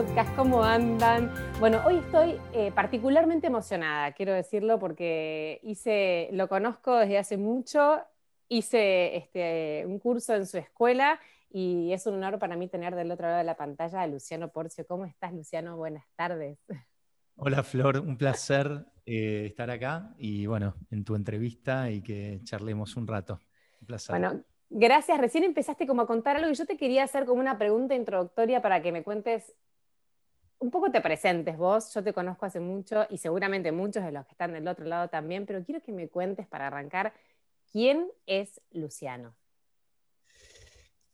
Podcast, ¿cómo andan? Bueno, hoy estoy eh, particularmente emocionada, quiero decirlo, porque hice, lo conozco desde hace mucho, hice este, un curso en su escuela y es un honor para mí tener del otro lado de la pantalla a Luciano Porcio. ¿Cómo estás, Luciano? Buenas tardes. Hola, Flor, un placer eh, estar acá y bueno, en tu entrevista y que charlemos un rato. Un placer. Bueno, Gracias. Recién empezaste como a contar algo y yo te quería hacer como una pregunta introductoria para que me cuentes, un poco te presentes vos. Yo te conozco hace mucho y seguramente muchos de los que están del otro lado también, pero quiero que me cuentes para arrancar, ¿quién es Luciano?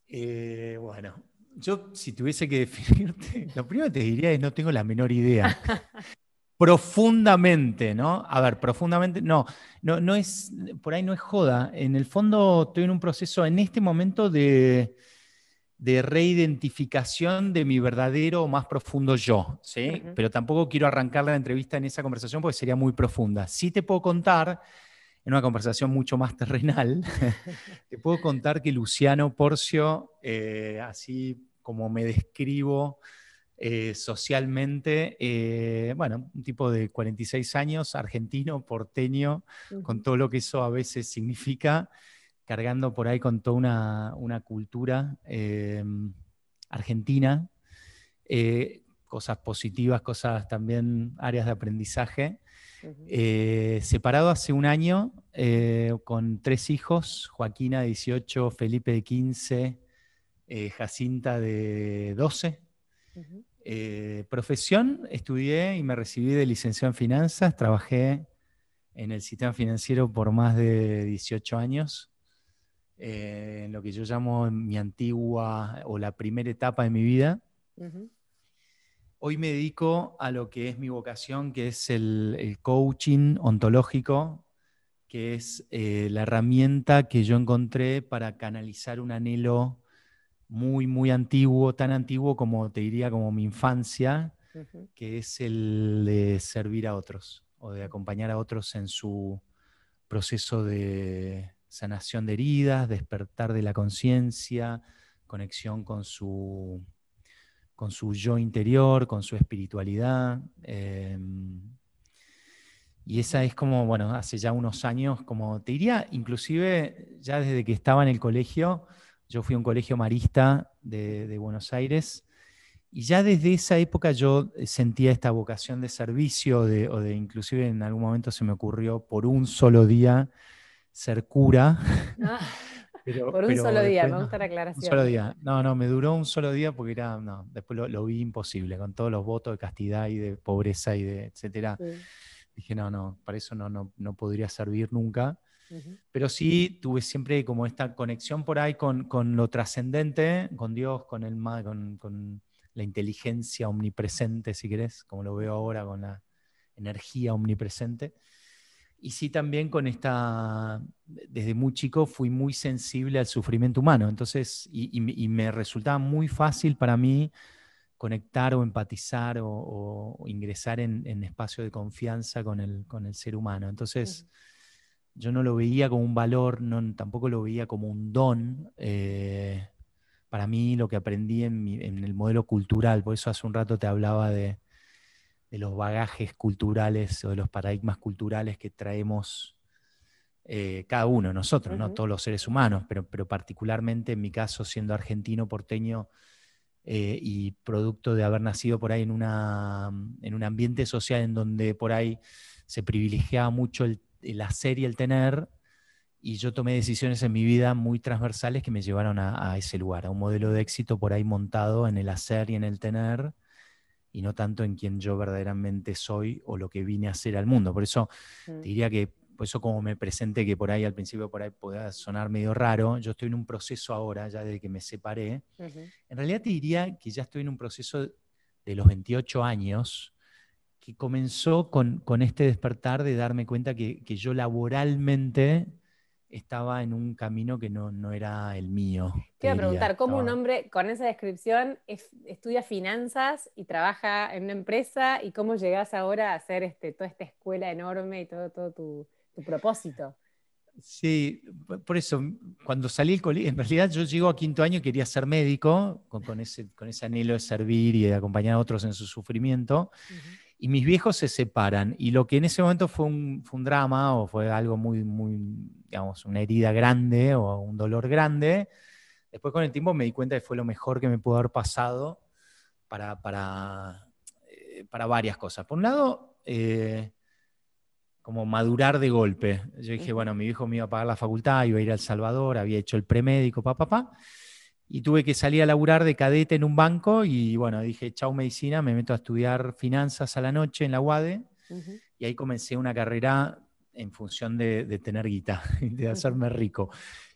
Eh, bueno, yo si tuviese que definirte, lo primero que te diría es no tengo la menor idea. profundamente, ¿no? A ver, profundamente, no, no, no es, por ahí no es joda. En el fondo estoy en un proceso en este momento de, de reidentificación de mi verdadero más profundo yo, ¿sí? Pero tampoco quiero arrancar la entrevista en esa conversación porque sería muy profunda. Sí te puedo contar, en una conversación mucho más terrenal, te puedo contar que Luciano Porcio, eh, así como me describo, eh, socialmente, eh, bueno, un tipo de 46 años, argentino, porteño, con todo lo que eso a veces significa, cargando por ahí con toda una, cultura eh, argentina, cosas positivas, cosas también, áreas de aprendizaje. separado hace un año, con tres hijos, Joaquina de 18, Felipe de 15, Jacinta de 12, eh, profesión, estudié y me recibí de licenciado en finanzas, trabajé en el sistema financiero por más de 18 años, eh, en lo que yo llamo mi antigua o la primera etapa de mi vida. Hoy me dedico a lo que es mi vocación, que es el, coaching ontológico, que es eh, la herramienta que yo encontré para canalizar un anhelo muy, muy antiguo, tan antiguo como te diría como mi infancia, que es el de servir a otros o de acompañar a otros en su proceso de sanación de heridas, despertar de la conciencia, conexión con su, con su yo interior, con su espiritualidad. Em, y esa es como, bueno, hace ya unos años, como te diría, inclusive ya desde que estaba en el colegio, yo fui a un colegio marista de, Buenos Aires y ya desde esa época yo sentía esta vocación de servicio de, o de inclusive en algún momento se me ocurrió por un solo día ser cura. Ah, por un solo día, me gusta la aclaración. Un solo día. No, no, me duró un solo día porque era, no, después lo, vi imposible, con todos los votos de castidad y de pobreza y de etcétera. Dije, no, no, para eso no, no, no podría servir nunca. Pero sí tuve siempre como esta conexión por ahí con, lo trascendente, con Dios, con, el, con, con la inteligencia omnipresente, si querés, como lo veo ahora, con la energía omnipresente. Y sí también con esta, desde muy chico fui muy sensible al sufrimiento humano, entonces, y, me resultaba muy fácil para mí conectar o empatizar o, ingresar en, en, espacio de confianza con el, con el ser humano. Entonces, yo no lo veía como un valor, no, tampoco lo veía como un don. Eh, para mí lo que aprendí en, el modelo cultural, por eso hace un rato te hablaba de, los bagajes culturales o de los paradigmas culturales que traemos eh, cada uno, nosotros, no todos los seres humanos, pero, pero particularmente en mi caso siendo argentino, porteño eh, y producto de haber nacido por ahí en, una, en un ambiente social en donde por ahí se privilegiaba mucho el el hacer y el tener, y yo tomé decisiones en mi vida muy transversales que me llevaron a, ese lugar, a un modelo de éxito por ahí montado en el hacer y en el tener, y no tanto en quien yo verdaderamente soy o lo que vine a hacer al mundo. Por eso mm. te diría que, por eso como me presenté, que por ahí al principio por ahí pueda sonar medio raro, yo estoy en un proceso ahora, ya desde que me separé, en realidad te diría que ya estoy en un proceso de los 28 años, que comenzó con, este despertar de darme cuenta que, yo laboralmente estaba en un camino que no, era el mío. Te iba a preguntar, ¿cómo un hombre con esa descripción estudia finanzas y trabaja en una empresa y cómo llegas ahora a hacer este, toda esta escuela enorme y todo, todo tu, propósito? Sí, por eso, cuando salí del colegio, en realidad yo llego a quinto año y quería ser médico, con, ese, con ese anhelo de servir y de acompañar a otros en su sufrimiento. Y mis viejos se separan. Y lo que en ese momento fue un, fue un, drama o fue algo muy, muy, digamos, una herida grande o un dolor grande, después con el tiempo me di cuenta que fue lo mejor que me pudo haber pasado para, para, eh, para varias cosas. Por un lado, eh, como madurar de golpe. Yo dije, bueno, mi hijo me iba a pagar la facultad, iba a ir a El Salvador, había hecho el premédico, papá, papá. Y tuve que salir a laburar de cadete en un banco y bueno, dije, chau medicina, me meto a estudiar finanzas a la noche en la UADE. Y ahí comencé una carrera en función de, tener guita, de hacerme rico.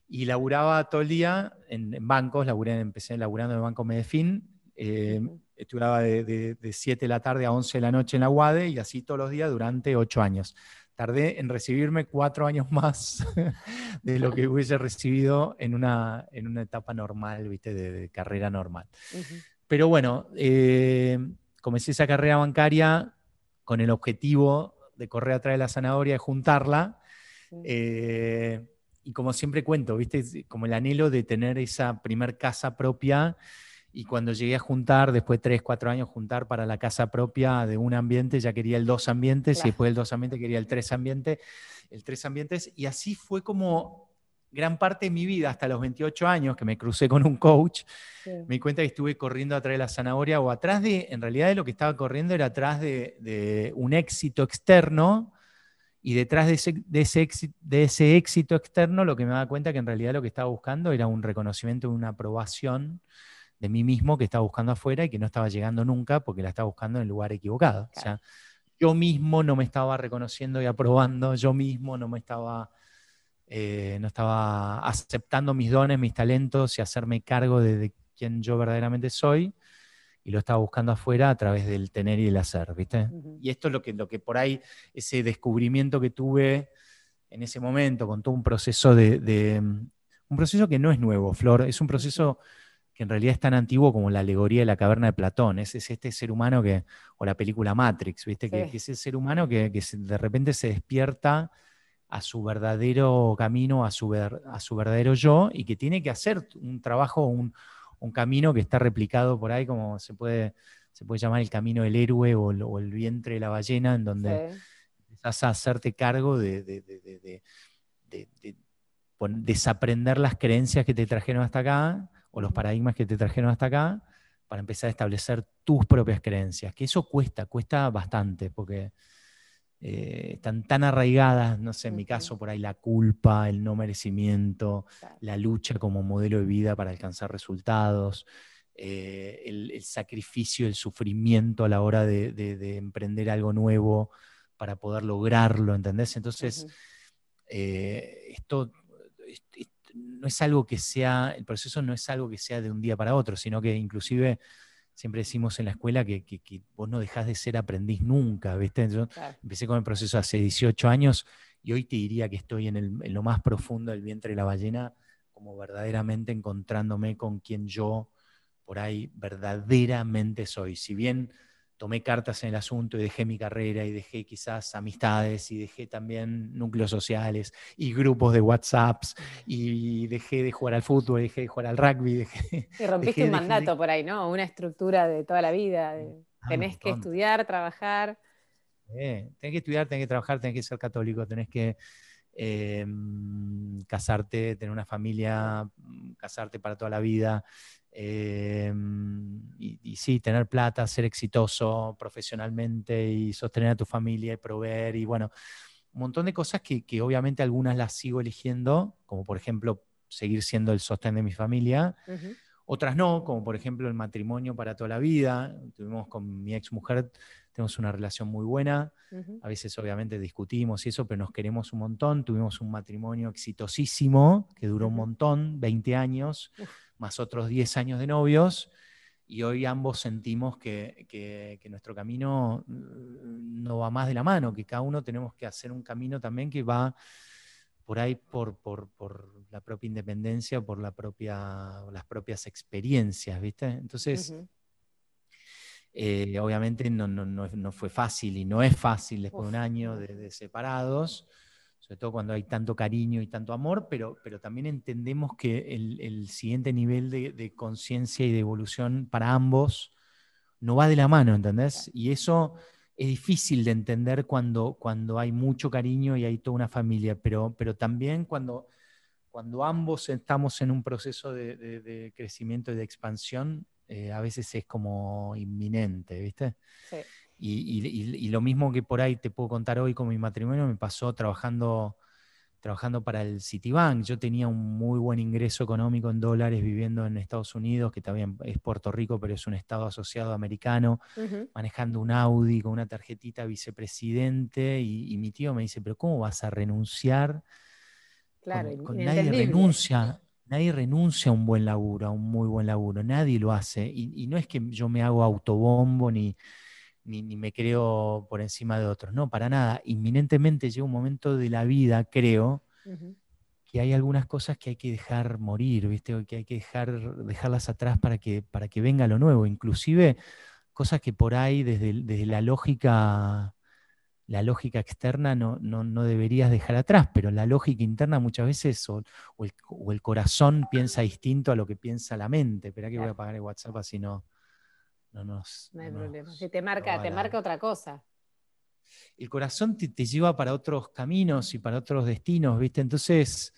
Y laburaba todo el día en, bancos, laburé, empecé laburando en el Banco Medefin. Eh, estudiaba de, de, 7 de la tarde a 11 de la noche en la UADE y así todos los días durante 8 años tardé en recibirme cuatro años más de lo que hubiese recibido en una, en una etapa normal, ¿viste? De, carrera normal. Pero bueno, eh, comencé esa carrera bancaria con el objetivo de correr atrás de la zanahoria, y juntarla. Eh, y como siempre cuento, ¿viste? Como el anhelo de tener esa primer casa propia y cuando llegué a juntar, después de tres, cuatro años, juntar para la casa propia de un ambiente, ya quería el dos ambientes, y después del dos ambientes quería el tres ambientes, el tres ambientes, y así fue como gran parte de mi vida, hasta los 28 años, que me crucé con un coach, me di cuenta que estuve corriendo atrás de la zanahoria, o atrás de, en realidad de lo que estaba corriendo era atrás de, un éxito externo, y detrás de ese, de, ese éxito, de ese éxito externo, lo que me da cuenta que en realidad lo que estaba buscando era un reconocimiento, una aprobación de mí mismo que estaba buscando afuera y que no estaba llegando nunca porque la estaba buscando en el lugar equivocado. O sea, yo mismo no me estaba reconociendo y aprobando, yo mismo no me estaba, eh, no estaba aceptando mis dones, mis talentos y hacerme cargo de, quién yo verdaderamente soy y lo estaba buscando afuera a través del tener y el hacer, ¿viste? Y esto es lo que, lo que por ahí, ese descubrimiento que tuve en ese momento, con todo un proceso de, un proceso que no es nuevo, Flor, es un proceso que en realidad es tan antiguo como la alegoría de la caverna de Platón. Es, este ser humano que, o la película Matrix, ¿viste? Que, es el ser humano que, de repente se despierta a su verdadero camino, a su, a su verdadero yo, y que tiene que hacer un trabajo, un, camino que está replicado por ahí, como se puede, se puede llamar el camino del héroe o, el vientre de la ballena, en donde vas a hacerte cargo de, de desaprender las creencias que te trajeron hasta acá o los paradigmas que te trajeron hasta acá para empezar a establecer tus propias creencias, que eso cuesta, cuesta bastante, porque eh, están tan arraigadas, no sé, en mi caso por ahí la culpa, el no merecimiento, la lucha como modelo de vida para alcanzar resultados, eh, el, sacrificio, el sufrimiento a la hora de, emprender algo nuevo para poder lograrlo, ¿entendés? Entonces, eh, esto, no es algo que sea, el proceso no es algo que sea de un día para otro, sino que inclusive siempre decimos en la escuela que, vos no dejás de ser aprendiz nunca, ¿viste? Yo empecé con el proceso hace 18 años y hoy te diría que estoy en, en, lo más profundo del vientre de la ballena, como verdaderamente encontrándome con quien yo por ahí verdaderamente soy. Si bien tomé cartas en el asunto y dejé mi carrera y dejé quizás amistades y dejé también núcleos sociales y grupos de WhatsApps y dejé de jugar al fútbol, dejé de jugar al rugby. Dejé, y rompiste un mandato por ahí, ¿no? Una estructura de toda la vida. Ah, tenés que estudiar, trabajar. tenés que estudiar, tenés que trabajar, tenés que ser católico, tenés que em, casarte, tener una familia, casarte para toda la vida, Em, y, sí, tener plata, ser exitoso profesionalmente y sostener a tu familia y proveer y bueno, un montón de cosas que, obviamente algunas las sigo eligiendo, como por ejemplo seguir siendo el sostén de mi familia, otras no, como por ejemplo el matrimonio para toda la vida. Tuvimos con mi ex mujer, tenemos una relación muy buena, a veces obviamente discutimos y eso, pero nos queremos un montón. Tuvimos un matrimonio exitosísimo que duró un montón, 20 años más otros 10 años de novios, y hoy ambos sentimos que, nuestro camino mm, no va más de la mano, que cada uno tenemos que hacer un camino también que va por ahí por, la propia independencia, por la propia, las propias experiencias, ¿viste? Entonces, eh, obviamente no, fue fácil y no es fácil después de un año de separados sobre todo cuando hay tanto cariño y tanto amor, pero, pero también entendemos que el, siguiente nivel de, conciencia y de evolución para ambos no va de la mano, ¿entendés? Y eso es difícil de entender cuando, cuando hay mucho cariño y hay toda una familia, pero, pero también cuando, cuando ambos estamos en un proceso de, crecimiento y de expansión, eh, a veces es como inminente, ¿viste? Sí. Y, lo mismo que por ahí te puedo contar hoy con mi matrimonio, me pasó trabajando, trabajando para el Citibank. Yo tenía un muy buen ingreso económico en dólares viviendo en Estados Unidos, que también es Puerto Rico, pero es un estado asociado americano, manejando un Audi con una tarjetita vicepresidente. Y, mi tío me dice, pero ¿cómo vas a renunciar? Claro, con, nadie renuncia. Nadie renuncia a un buen laburo, a un muy buen laburo, nadie lo hace. y no es que yo me hago autobombo ni, ni, me creo por encima de otros. No, para nada. Inminentemente llega un momento de la vida, creo, que hay algunas cosas que hay que dejar morir, ¿viste? que hay que dejar, dejarlas atrás para que, para que venga lo nuevo. Inclusive cosas que por ahí desde, desde la lógica la lógica externa no, no, deberías dejar atrás, pero la lógica interna muchas veces o, el, corazón piensa distinto a lo que piensa la mente. Espera que voy a apagar el WhatsApp así no no nos. No hay problema. Si te marca, te marca otra cosa. El corazón te, lleva para otros caminos y para otros destinos, ¿viste? Entonces,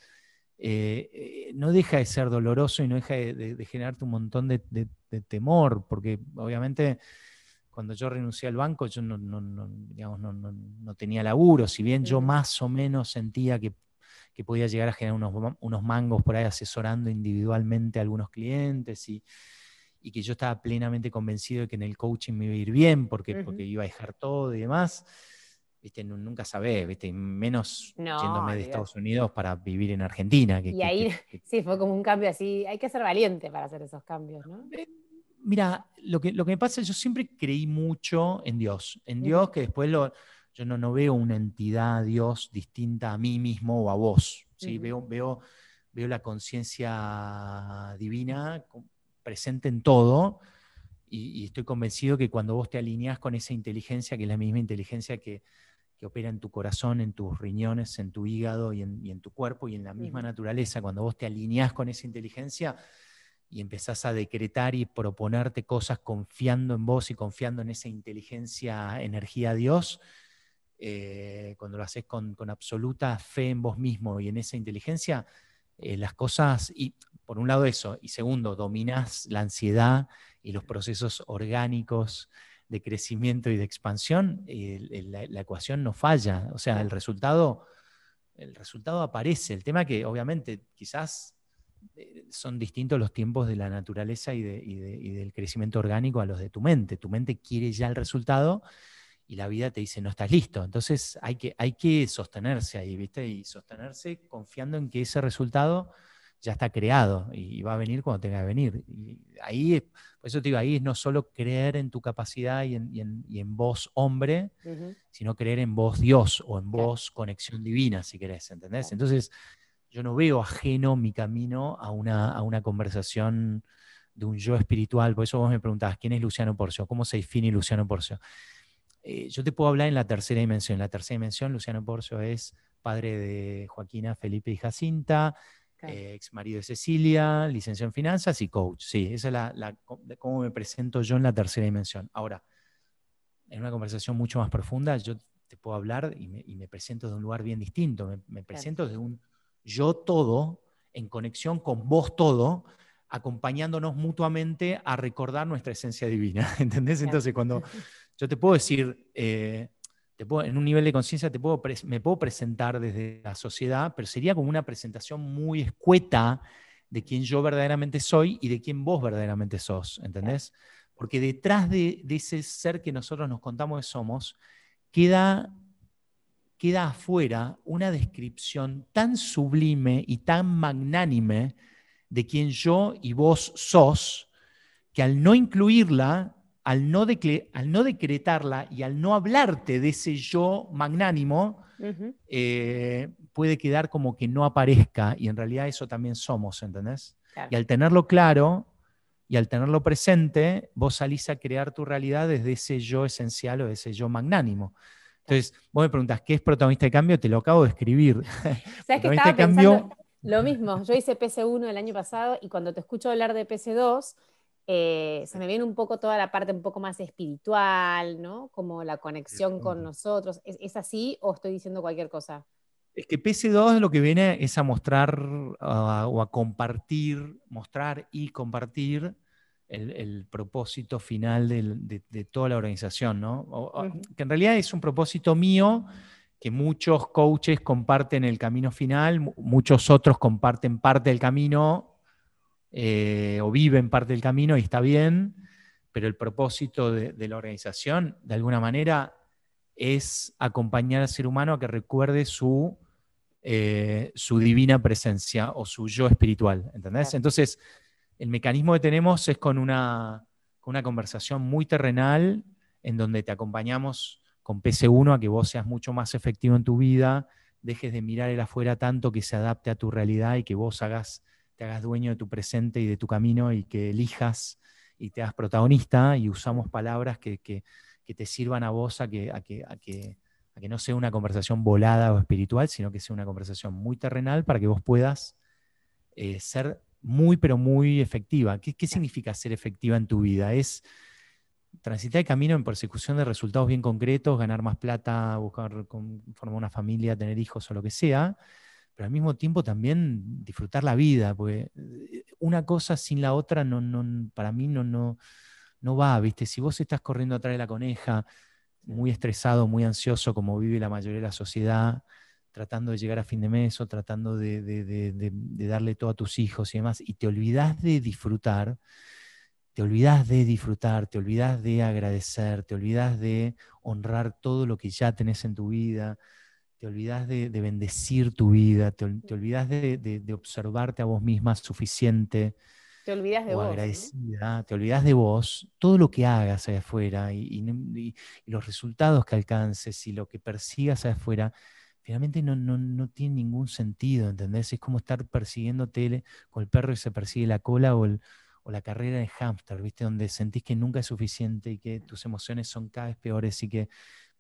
eh, eh, no deja de ser doloroso y no deja de, generarte un montón de, temor, porque obviamente cuando yo renuncié al banco, yo no, no, tenía laburo, si bien yo más o menos sentía que, podía llegar a generar unos, unos, mangos por ahí asesorando individualmente a algunos clientes y, y que yo estaba plenamente convencido de que en el coaching me iba a ir bien porque, porque iba a dejar todo y demás. ¿Viste? Nunca sabés, ¿viste? menos yéndome de Estados Unidos para vivir en Argentina. y ahí, sí, fue como un cambio así. Hay que ser valiente para hacer esos cambios, ¿no? Eh, mira, lo que, lo que me pasa es que yo siempre creí mucho en Dios. En Dios, que después lo, yo no, no veo una entidad, Dios, distinta a mí mismo o a vos. ¿sí? veo, veo, veo la conciencia divina presente en todo y, estoy convencido que cuando vos te alineás con esa inteligencia, que es la misma inteligencia que, opera en tu corazón, en tus riñones, en tu hígado y en, tu cuerpo y en la misma naturaleza, cuando vos te alineás con esa inteligencia y empezás a decretar y proponerte cosas confiando en vos y confiando en esa inteligencia, energía Dios, eh, cuando lo haces con, absoluta fe en vos mismo y en esa inteligencia, eh, las cosas, y por un lado eso, y segundo, dominas la ansiedad y los procesos orgánicos de crecimiento y de expansión, la, ecuación no falla. O sea, el resultado, el resultado aparece. El tema que obviamente quizás eh, son distintos los tiempos de la naturaleza y, del crecimiento orgánico a los de tu mente. Tu mente quiere ya el resultado y la vida te dice no estás listo. Entonces hay que, hay que sostenerse ahí, ¿viste? Y sostenerse confiando en que ese resultado ya está creado y va a venir cuando tenga que venir. Y ahí, por eso te digo, ahí es no solo creer en tu capacidad y en, y en, vos hombre, sino creer en vos Dios o en vos conexión divina, si querés, ¿entendés? Entonces, yo no veo ajeno mi camino a una, a una conversación de un yo espiritual. Por eso vos me preguntabas, ¿quién es Luciano Porcio? ¿Cómo se define Luciano Porcio? Eh, yo te puedo hablar en la tercera dimensión. En la tercera dimensión, Luciano Porcio es padre de Joaquina, Felipe y Jacinta, eh, ex marido de Cecilia, licenciado en finanzas y coach. Sí, esa es la, cómo me presento yo en la tercera dimensión. Ahora, en una conversación mucho más profunda, yo te puedo hablar y me, presento de un lugar bien distinto. Me, presento de un yo todo en conexión con vos todo, acompañándonos mutuamente a recordar nuestra esencia divina. ¿Entendés? Entonces, cuando yo te puedo decir, eh, en un nivel de conciencia me puedo presentar desde la sociedad, pero sería como una presentación muy escueta de quién yo verdaderamente soy y de quién vos verdaderamente sos, ¿entendés? Porque detrás de, ese ser que nosotros nos contamos que somos, queda, queda afuera una descripción tan sublime y tan magnánime de quién yo y vos sos, que al no incluirla, al no, al no decretarla y al no hablarte de ese yo magnánimo, eh, puede quedar como que no aparezca y en realidad eso también somos, ¿entendés? Y al tenerlo claro y al tenerlo presente, vos salís a crear tu realidad desde ese yo esencial o ese yo magnánimo. Entonces, vos me preguntas, ¿qué es protagonista de cambio? Te lo acabo de escribir. ¿Sabes que estaba pensando lo mismo? Yo hice PC1 el año pasado y cuando te escucho hablar de PC2, eh, se me viene un poco toda la parte un poco más espiritual, ¿no? Como la conexión con nosotros. ¿Es, así o estoy diciendo cualquier cosa? Es que PC2 lo que viene es a mostrar o a compartir, mostrar y compartir el, propósito final de, toda la organización, ¿no? Que en realidad es un propósito mío que muchos coaches comparten el camino final, muchos otros comparten parte del camino eh, o viven parte del camino y está bien, pero el propósito de, la organización, de alguna manera, es acompañar al ser humano a que recuerde su, eh, su divina presencia o su yo espiritual, ¿entendés? Entonces, el mecanismo que tenemos es con una, conversación muy terrenal, en donde te acompañamos con PC1 a que vos seas mucho más efectivo en tu vida, dejes de mirar el afuera tanto que se adapte a tu realidad y que vos hagas, te hagas dueño de tu presente y de tu camino y que elijas y te hagas protagonista y usamos palabras que, te sirvan a vos a que, a, que, a, que, que no sea una conversación volada o espiritual, sino que sea una conversación muy terrenal para que vos puedas eh, ser muy, pero muy efectiva. ¿Qué, significa ser efectiva en tu vida? Es transitar el camino en persecución de resultados bien concretos, ganar más plata, buscar formar una familia, tener hijos o lo que sea, pero al mismo tiempo también disfrutar la vida, porque eh, una cosa sin la otra no, no, para mí no, no, no va, ¿viste? Si vos estás corriendo atrás de la coneja, muy estresado, muy ansioso, como vive la mayoría de la sociedad, tratando de llegar a fin de mes o tratando de, darle todo a tus hijos y demás, y te olvidas de disfrutar, te olvidas de disfrutar, te olvidas de agradecer, te olvidas de honrar todo lo que ya tenés en tu vida, te olvidas de, bendecir tu vida, te, olvidas de, observarte a vos misma suficiente. Te olvidas de vos. Agradecida, te olvidas de vos, todo lo que hagas allá afuera y, y, los resultados que alcances y lo que persigas allá afuera, finalmente no, no, tiene ningún sentido, ¿entendés? Es como estar persiguiéndote con el perro y se persigue la cola o, la carrera de hámster, ¿viste? Donde sentís que nunca es suficiente y que tus emociones son cada vez peores y que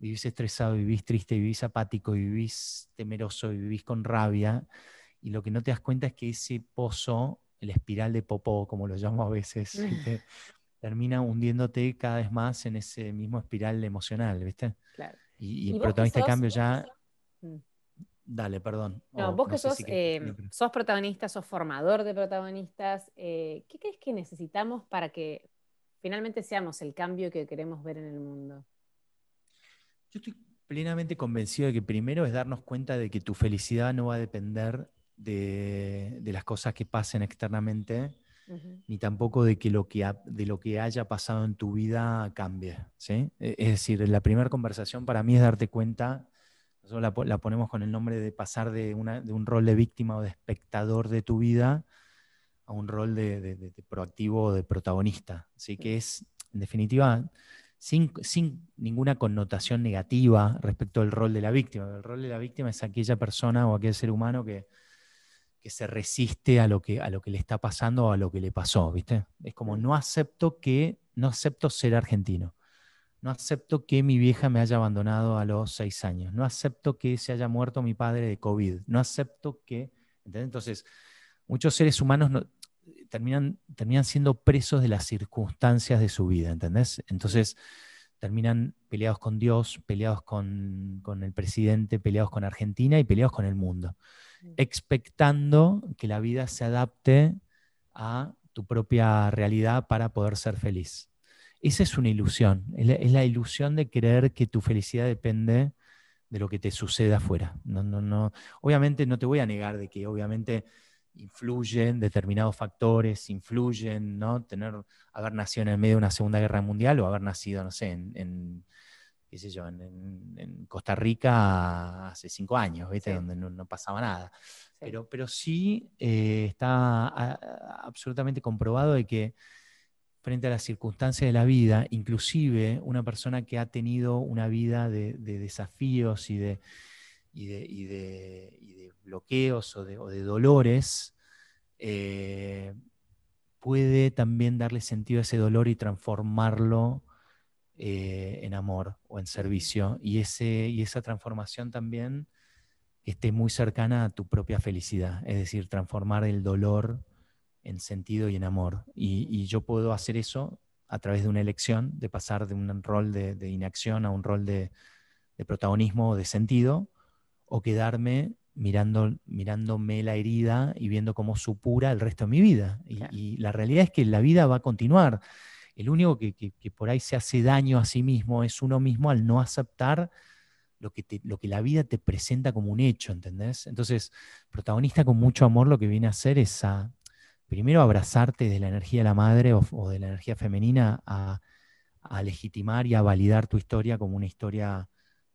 vivís estresado, vivís triste, vivís apático, vivís temeroso, vivís con rabia. Y lo que no te das cuenta es que ese pozo, el espiral de popó, como lo llamo a veces, termina hundiéndote cada vez más en ese mismo espiral emocional, ¿viste? Claro. Y, el protagonista de cambio ya Mm. Dale, perdón. No, vos que sos, eh, sos protagonista, sos formador de protagonistas, eh, ¿qué crees que necesitamos para que finalmente seamos el cambio que queremos ver en el mundo? Yo estoy plenamente convencido de que primero es darnos cuenta de que tu felicidad no va a depender de, las cosas que pasen externamente, ni tampoco de que, lo que de lo que haya pasado en tu vida cambie. ¿sí? E, es decir, la primera conversación para mí es darte cuenta nosotros la, ponemos con el nombre de pasar de, un rol de víctima o de espectador de tu vida a un rol de, proactivo o de protagonista. Así que es, en definitiva, sin, ninguna connotación negativa respecto al rol de la víctima. El rol de la víctima es aquella persona o aquel ser humano que, se resiste a lo que, a lo que le está pasando o a lo que le pasó, ¿viste? Es como no acepto que, no acepto ser argentino. No acepto que mi vieja me haya abandonado a los seis años. No acepto que se haya muerto mi padre de COVID. No acepto que... Entonces, muchos seres humanos terminan, terminan siendo presos de las circunstancias de su vida, ¿entendés? Entonces, terminan peleados con Dios, peleados con, con el presidente, peleados con Argentina y peleados con el mundo, mm. expectando que la vida se adapte a tu propia realidad para poder ser feliz. Esa es una ilusión, es la, ilusión de creer que tu felicidad depende de lo que te sucede afuera. No, no, no. Obviamente no te voy a negar de que obviamente influyen determinados factores, influyen, ¿no? Tener, haber nacido en el medio de una Segunda Guerra Mundial o haber nacido, no sé, en, qué sé yo, en, Costa Rica hace cinco años, ¿viste? Donde no, pasaba nada. Pero, pero sí eh, está absolutamente comprobado de que frente a las circunstancias de la vida, inclusive una persona que ha tenido una vida de, desafíos y de, de, bloqueos o de, dolores, eh, puede también darle sentido a ese dolor y transformarlo eh, en amor o en servicio y, ese, y esa transformación también esté muy cercana a tu propia felicidad, es decir, transformar el dolor en sentido y en amor. Y, yo puedo hacer eso a través de una elección, de pasar de un rol de, inacción a un rol de, protagonismo o de sentido, o quedarme mirando, mirándome la herida y viendo cómo supura el resto de mi vida. Y, la realidad es que la vida va a continuar. El único que, por ahí se hace daño a sí mismo es uno mismo al no aceptar lo que, lo que la vida te presenta como un hecho, ¿entendés? Entonces, protagonista con mucho amor lo que viene a hacer es a, primero, abrazarte de la energía de la madre o, de la energía femenina a, legitimar y a validar tu historia como una historia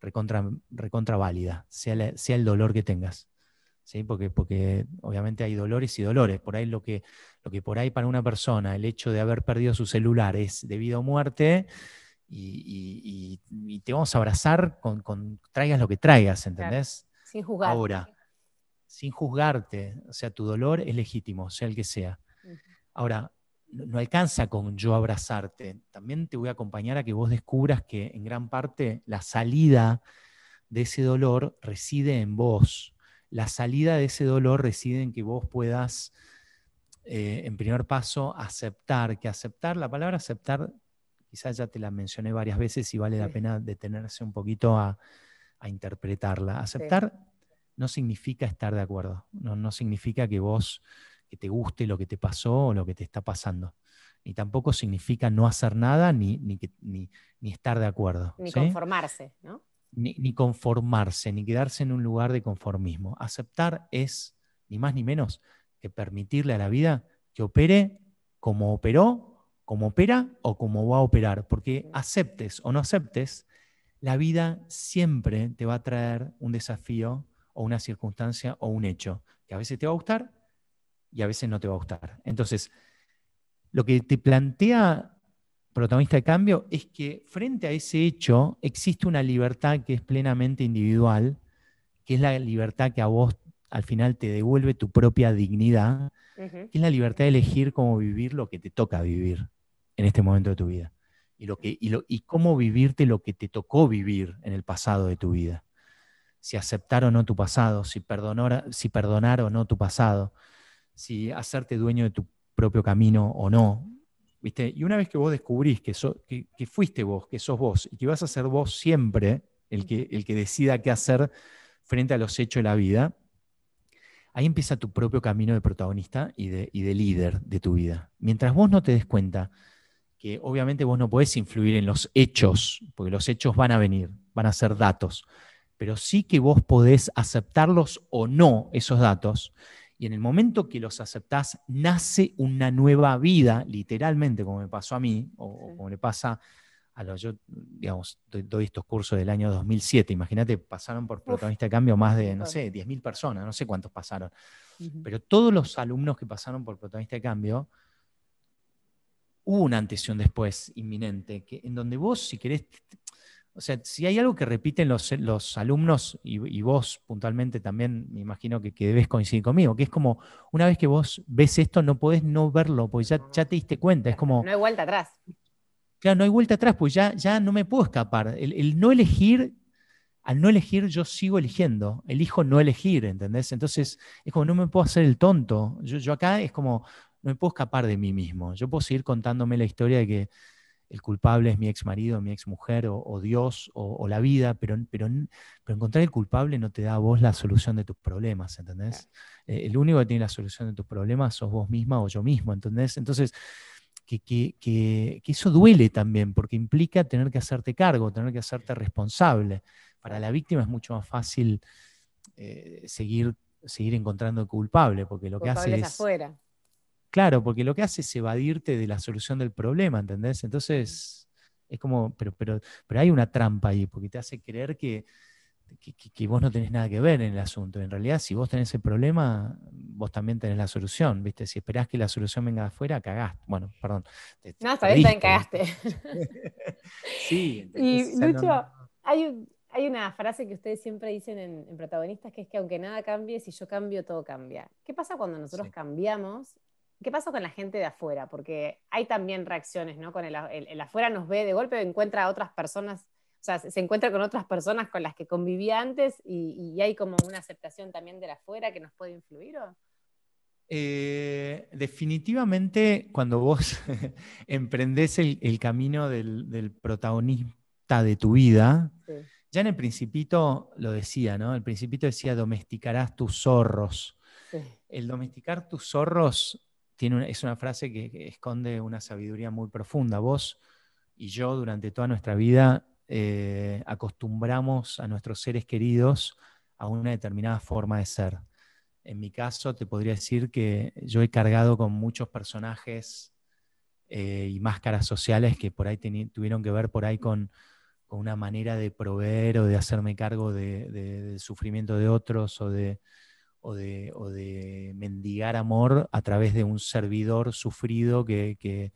recontra, recontra válida, sea, sea el dolor que tengas. ¿sí? Porque, porque obviamente hay dolores y dolores. Por ahí lo que, lo que por ahí para una persona, el hecho de haber perdido su celular es debido a muerte, y, te vamos a abrazar con, traigas lo que traigas, ¿entendés? Sin juzgar. Ahora, sin juzgarte, o sea, tu dolor es legítimo, sea el que sea. Ahora, no, alcanza con yo abrazarte, también te voy a acompañar a que vos descubras que en gran parte la salida de ese dolor reside en vos. La salida de ese dolor reside en que vos puedas, eh, en primer paso, aceptar, que aceptar, la palabra aceptar, quizás ya te la mencioné varias veces y vale la pena detenerse un poquito a, interpretarla. Aceptar no significa estar de acuerdo, no, significa que vos, que te guste lo que te pasó o lo que te está pasando. Ni tampoco significa no hacer nada ni, ni, ni, estar de acuerdo. Ni conformarse, ¿no? ni, conformarse, ni quedarse en un lugar de conformismo. Aceptar es, ni más ni menos, que permitirle a la vida que opere como operó, como opera o como va a operar. Porque aceptes o no aceptes, la vida siempre te va a traer un desafío o una circunstancia o un hecho que a veces te va a gustar y a veces no te va a gustar. Entonces, lo que te plantea protagonista de cambio es que frente a ese hecho existe una libertad que es plenamente individual, que es la libertad que a vos al final te devuelve tu propia dignidad, que es la libertad de elegir cómo vivir lo que te toca vivir en este momento de tu vida. Y, lo que, y, cómo vivirte lo que te tocó vivir en el pasado de tu vida. Si aceptar o no tu pasado, si perdonar, si perdonar o no tu pasado, si hacerte dueño de tu propio camino o no, y una vez que vos descubrís que, que, fuiste vos, que sos vos, y que vas a ser vos siempre el que, el que decida qué hacer frente a los hechos de la vida, ahí empieza tu propio camino de protagonista y de, y de líder de tu vida. Mientras vos no te des cuenta que obviamente vos no podés influir en los hechos, porque los hechos van a venir, van a ser datos, pero sí que vos podés aceptarlos o no esos datos y en el momento que los aceptás, nace una nueva vida, literalmente, como me pasó a mí, o, como le pasa a los, yo, digamos, doy, estos cursos del año 2007, imagínate, pasaron por protagonista de cambio más de, no sé, 10.000 personas, no sé cuántos pasaron, pero todos los alumnos que pasaron por protagonista de cambio, hubo una antes y un después inminente, que, en donde vos, si querés, o sea, si hay algo que repiten los, los alumnos y, vos puntualmente también, me imagino que, que, debes coincidir conmigo, que es como una vez que vos ves esto, no podés no verlo, porque ya, ya te diste cuenta. Es como. No hay vuelta atrás. Claro, no hay vuelta atrás, pues ya, ya no me puedo escapar. El, no elegir, al no elegir, yo sigo eligiendo. Elijo no elegir, ¿entendés? Entonces, es como no me puedo hacer el tonto. Yo, yo acá es como, no me puedo escapar de mí mismo. Yo puedo seguir contándome la historia de que el culpable es mi ex marido, mi ex mujer o, Dios o, la vida, pero, pero, pero, encontrar el culpable no te da a vos la solución de tus problemas, ¿entendés? Eh, el único que tiene la solución de tus problemas sos vos misma o yo mismo, ¿entendés? Entonces, que, que, que, eso duele también, porque implica tener que hacerte cargo, tener que hacerte responsable. Para la víctima es mucho más fácil eh, seguir, seguir encontrando el culpable, porque lo que hace es... Afuera. Claro, porque lo que hace es evadirte de la solución del problema, ¿entendés? Entonces, es como, pero, pero, pero hay una trampa ahí, porque te hace creer que, que, vos no tenés nada que ver en el asunto. En realidad, si vos tenés el problema, vos también tenés la solución, ¿viste? Si esperás que la solución venga de afuera, cagaste. Bueno, perdón. no, está bien, también cagaste. sí. Y Lucho, hay, hay, una frase que ustedes siempre dicen en, Protagonistas, que es que aunque nada cambie, si yo cambio, todo cambia. ¿Qué pasa cuando nosotros cambiamos ¿Qué pasa con la gente de afuera? Porque hay también reacciones, ¿no? Con el, afuera nos ve de golpe, encuentra a otras personas, o sea, se encuentra con otras personas con las que convivía antes y, hay como una aceptación también de afuera que nos puede influir. ¿o? Eh, definitivamente, cuando vos emprendés el, camino del, protagonista de tu vida, ya en el principito lo decía, ¿no? El principito decía, domesticarás tus zorros. El domesticar tus zorros es una frase que, esconde una sabiduría muy profunda. Vos y yo durante toda nuestra vida eh, acostumbramos a nuestros seres queridos a una determinada forma de ser. En mi caso, te podría decir que yo he cargado con muchos personajes eh, y máscaras sociales que por ahí tuvieron que ver por ahí con, una manera de proveer o de hacerme cargo del sufrimiento de otros o de, o de, mendigar amor a través de un servidor sufrido que,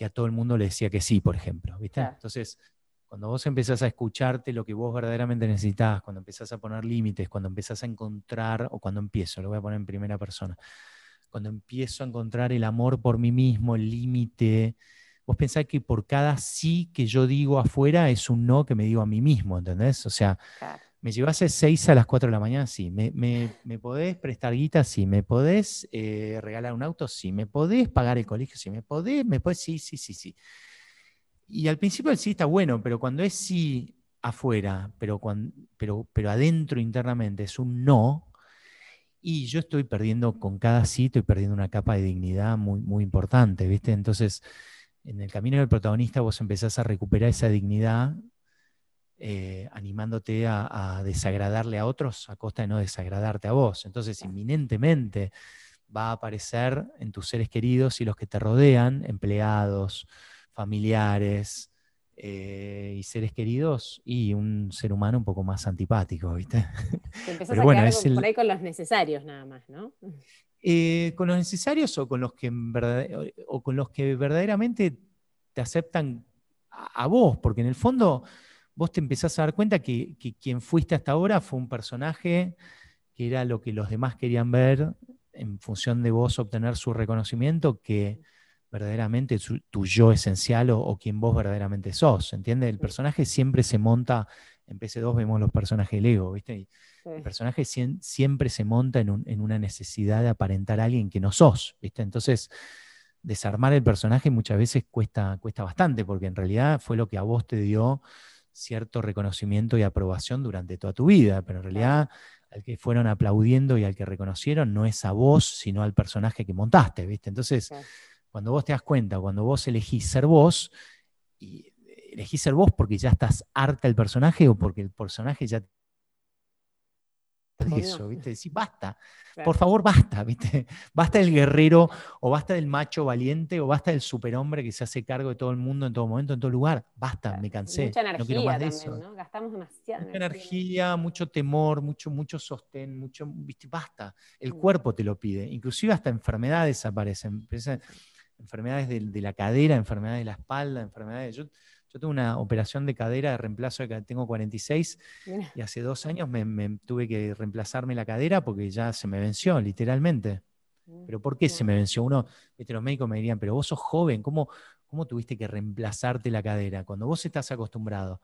a todo el mundo le decía que sí, por ejemplo. ¿viste? Entonces, cuando vos empezás a escucharte lo que vos verdaderamente necesitas, cuando empezás a poner límites, cuando empezás a encontrar, o cuando empiezo, lo voy a poner en primera persona, cuando empiezo a encontrar el amor por mí mismo, el límite, vos pensás que por cada sí que yo digo afuera es un no que me digo a mí mismo, ¿entendés? O sea, me llevase seis a las 4 de la mañana, sí. ¿Me, me, podés prestar guita? Sí. ¿Me podés eh, regalar un auto? Sí. ¿Me podés pagar el colegio? Sí. ¿Me podés? ¿Me podés? Sí, sí, sí, sí. Y al principio el sí está bueno, pero cuando es sí afuera, pero, cuando, pero, pero adentro internamente es un no, y yo estoy perdiendo con cada sí, estoy perdiendo una capa de dignidad muy, muy importante, ¿viste? Entonces, en el camino del protagonista vos empezás a recuperar esa dignidad eh, animándote a, desagradarle a otros a costa de no desagradarte a vos. Entonces, inminentemente va a aparecer en tus seres queridos y los que te rodean, empleados, familiares eh, y seres queridos, y un ser humano un poco más antipático, ¿viste? Pero bueno, es por ahí con los necesarios nada más, ¿no? Eh, con los necesarios o con los que o con los que verdaderamente te aceptan a vos, porque en el fondo vos te empezás a dar cuenta que, quien fuiste hasta ahora fue un personaje que era lo que los demás querían ver en función de vos obtener su reconocimiento, que verdaderamente tu, yo esencial o, quien vos verdaderamente sos, ¿entiendes? El personaje siempre se monta, en PC2 vemos los personajes Lego, ¿viste? El personaje siempre se monta en, en, una necesidad de aparentar a alguien que no sos, ¿viste? Entonces, desarmar el personaje muchas veces cuesta, cuesta bastante, porque en realidad fue lo que a vos te dio cierto reconocimiento y aprobación durante toda tu vida, pero en realidad al que fueron aplaudiendo y al que reconocieron no es a vos, sino al personaje que montaste, ¿viste? Entonces, cuando vos te das cuenta, cuando vos elegís ser vos, y elegís ser vos porque ya estás harta del personaje o porque el personaje ya eso, ¿viste? Decir, basta, por favor, basta, ¿viste? Basta del guerrero, o basta del macho valiente, o basta del superhombre que se hace cargo de todo el mundo en todo momento, en todo lugar. Basta, me cansé. Mucha energía no quiero más de eso. ¿no? Gastamos demasiada mucha energía. mucho temor, mucho, mucho sostén, mucho, ¿viste? Basta. El mm. cuerpo te lo pide. Inclusive hasta enfermedades aparecen. Enfermedades de, de la cadera, enfermedades de la espalda, enfermedades. Yo, yo tuve una operación de cadera de reemplazo, que tengo 46, y hace dos años me, tuve que reemplazarme la cadera porque ya se me venció, literalmente. Mm, pero ¿por qué se me venció? Uno, los médicos me dirían, pero vos sos joven, ¿cómo, ¿cómo tuviste que reemplazarte la cadera? Cuando vos estás acostumbrado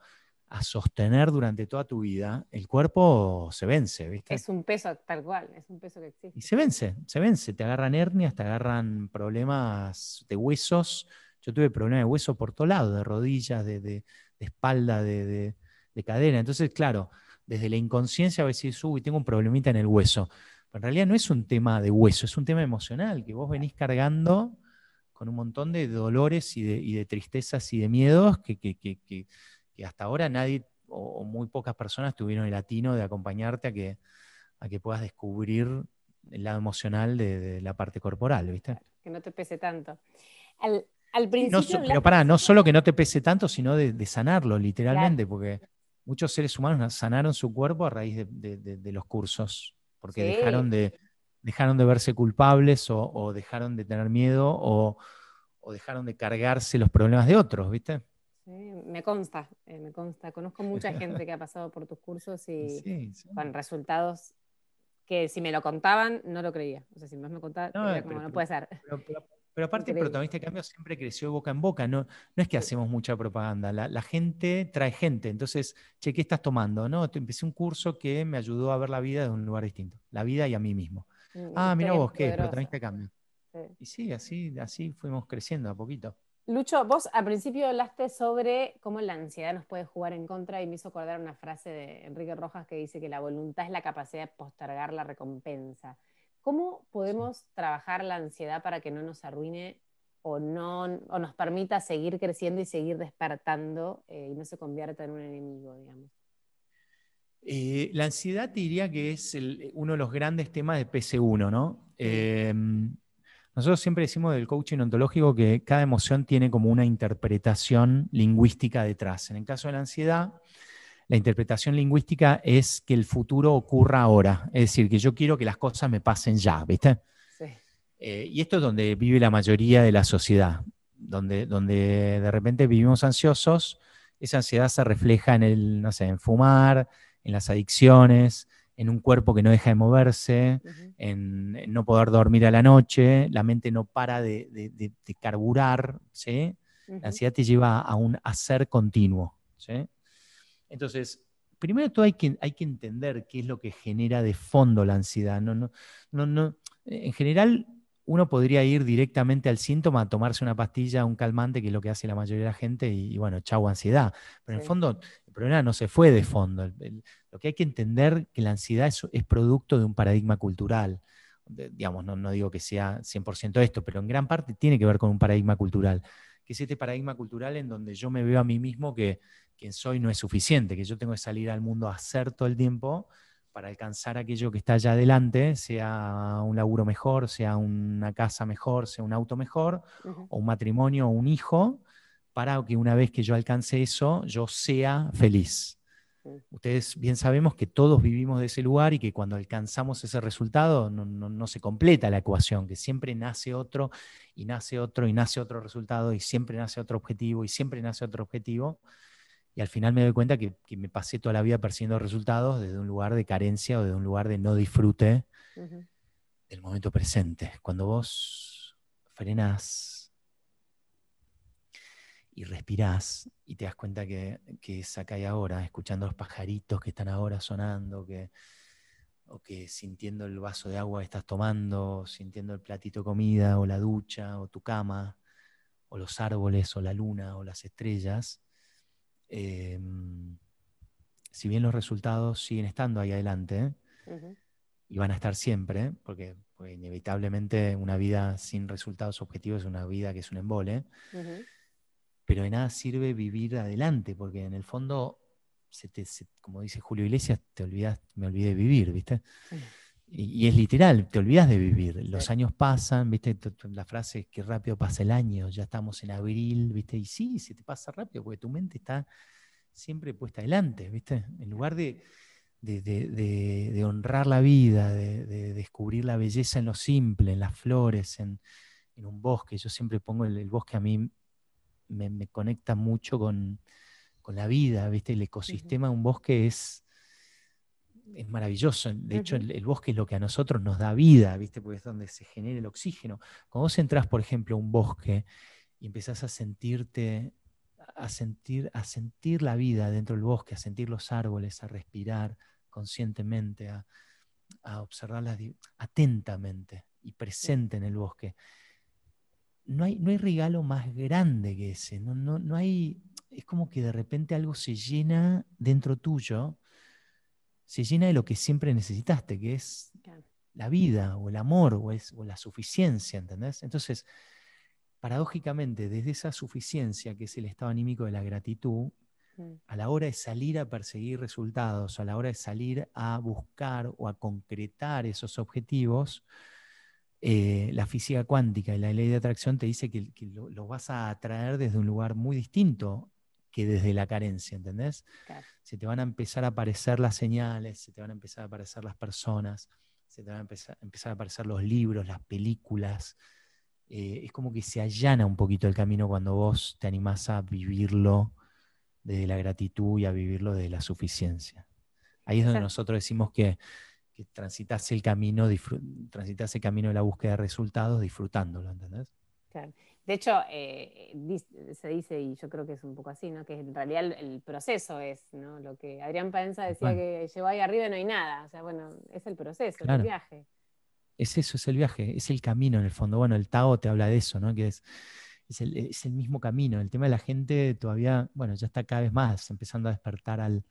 a sostener durante toda tu vida, el cuerpo se vence, ¿viste? Es un peso tal cual, es un peso que existe. Y se vence, se vence, te agarran hernias, te agarran problemas de huesos, yo tuve problemas de hueso por todo lado, de rodillas, de, espalda, de, cadera. Entonces, claro, desde la inconsciencia a veces, uy, tengo un problemita en el hueso. Pero en realidad no es un tema de hueso, es un tema emocional que vos venís cargando con un montón de dolores y de, tristezas y de miedos que, hasta ahora nadie o, muy pocas personas tuvieron el latino de acompañarte a que, a que puedas descubrir el lado emocional de, la parte corporal, ¿viste? Que no te pese tanto. Al principio. pero pará, no solo que no te pese tanto, sino de, sanarlo, literalmente, porque muchos seres humanos sanaron su cuerpo a raíz de, los cursos, porque dejaron, de, dejaron de verse culpables o, dejaron de tener miedo o, dejaron de cargarse los problemas de otros, ¿viste? Sí, me consta, eh, me consta. Conozco mucha gente que ha pasado por tus cursos y con resultados que si me lo contaban, no lo creía. O sea, si más me contaban, no, no puede ser. Pero, aparte, el protagonista de cambio siempre creció boca en boca. No, no es que hacemos mucha propaganda. La, gente trae gente. Entonces, che, ¿qué estás tomando? No, empecé un curso que me ayudó a ver la vida de un lugar distinto. La vida y a mí mismo. Mm, ah, mira vos, ¿qué? Protagonista de cambio. Y sí, así, así fuimos creciendo a poquito. Lucho, vos al principio hablaste sobre cómo la ansiedad nos puede jugar en contra y me hizo acordar una frase de Enrique Rojas que dice que la voluntad es la capacidad de postergar la recompensa. ¿Cómo podemos trabajar la ansiedad para que no nos arruine o, no, nos permita seguir creciendo y seguir despertando eh, y no se convierta en un enemigo, digamos? Eh, la ansiedad diría que es uno de los grandes temas de PC1, ¿no? Em, nosotros siempre decimos del coaching ontológico que cada emoción tiene como una interpretación lingüística detrás. En el caso de la ansiedad, la interpretación lingüística es que el futuro ocurra ahora. Es decir, que yo quiero que las cosas me pasen ya, ¿viste? Sí. Eh, y esto es donde vive la mayoría de la sociedad, donde, donde de repente vivimos ansiosos, esa ansiedad se refleja en el, no sé, en fumar, en las adicciones, en un cuerpo que no deja de moverse, en, no poder dormir a la noche, la mente no para de, carburar, ¿sí? La ansiedad te lleva a un hacer continuo, ¿sí? Entonces, primero todo hay que, hay que entender qué es lo que genera de fondo la ansiedad. No, no, no, no. En general, uno podría ir directamente al síntoma, a tomarse una pastilla, un calmante, que es lo que hace la mayoría de la gente, y, bueno, chau ansiedad. Pero en el fondo, el problema no se fue de fondo. lo que hay que entender que la ansiedad es, producto de un paradigma cultural. digamos, no, no, digo que sea 100% esto, pero en gran parte tiene que ver con un paradigma cultural, que es este paradigma cultural en donde yo me veo a mí mismo que quien soy no es suficiente, que yo tengo que salir al mundo a hacer todo el tiempo para alcanzar aquello que está allá adelante, sea un laburo mejor, sea una casa mejor, sea un auto mejor, o un matrimonio o un hijo, para que una vez que yo alcance eso, yo sea feliz. Ustedes bien sabemos que todos vivimos de ese lugar y que cuando alcanzamos ese resultado no, no, se completa la ecuación, que siempre nace otro y nace otro y nace otro resultado y siempre nace otro objetivo y siempre nace otro objetivo. Y al final me doy cuenta que, me pasé toda la vida persiguiendo resultados desde un lugar de carencia o desde un lugar de no disfrute del momento presente. Cuando vos frenas y respirás y te das cuenta que, que es acá y ahora, escuchando los pajaritos que están ahora sonando, que, o que sintiendo el vaso de agua que estás tomando, sintiendo el platito de comida, o la ducha, o tu cama, o los árboles, o la luna, o las estrellas, Em, si bien los resultados siguen estando ahí adelante, y van a estar siempre, porque, inevitablemente una vida sin resultados objetivos es una vida que es un embole, pero de nada sirve vivir adelante, porque en el fondo, como dice Julio Iglesias, te olvidas, me olvidé de vivir, ¿viste? Y, es literal, te olvidas de vivir. Los años pasan, ¿viste? La frase es que rápido pasa el año, ya estamos en abril, ¿viste? Y sí, se te pasa rápido porque tu mente está siempre puesta adelante, ¿viste? En lugar de, de, honrar la vida, de, descubrir la belleza en lo simple, en las flores, en, un bosque. Yo siempre pongo el, bosque a mí, me, conecta mucho con, la vida, ¿viste? El ecosistema de un bosque es es maravilloso. De hecho, el, bosque es lo que a nosotros nos da vida, ¿viste? Porque es donde se genera el oxígeno. Cuando vos entras, por ejemplo, a un bosque y empezás a sentirte, a sentir, a sentir la vida dentro del bosque, a sentir los árboles, a respirar conscientemente, a, a observarlas atentamente y presente en el bosque. No hay, no hay regalo más grande que ese. No, no, no hay, es como que de repente algo se llena dentro tuyo se llena de lo que siempre necesitaste, que es la vida o el amor o, es, la suficiencia, ¿entendés? Entonces, paradójicamente, desde esa suficiencia, que es el estado anímico de la gratitud, mm. a la hora de salir a perseguir resultados, a la hora de salir a buscar o a concretar esos objetivos, eh, la física cuántica y la ley de atracción te dice que, lo, vas a atraer desde un lugar muy distinto que desde la carencia, ¿entendés? Se te van a empezar a aparecer las señales, se te van a empezar a aparecer las personas, se te van a empezar, a aparecer los libros, las películas. Eh, es como que se allana un poquito el camino cuando vos te animás a vivirlo desde la gratitud y a vivirlo desde la suficiencia. Ahí es donde nosotros decimos que, que transitas el camino, transitas el camino de la búsqueda de resultados disfrutándolo, ¿entendés? Claro. De hecho, eh, se dice, y yo creo que es un poco así, ¿no? que en realidad el, proceso es ¿no? lo que Adrián Paenza decía que llegó ahí arriba y no hay nada. O sea, bueno, es el proceso, es el viaje. Es eso, es el viaje, es el camino en el fondo. Bueno, el Tao te habla de eso, ¿no? que es, es, el, mismo camino. El tema de la gente todavía, bueno, ya está cada vez más empezando a despertar al,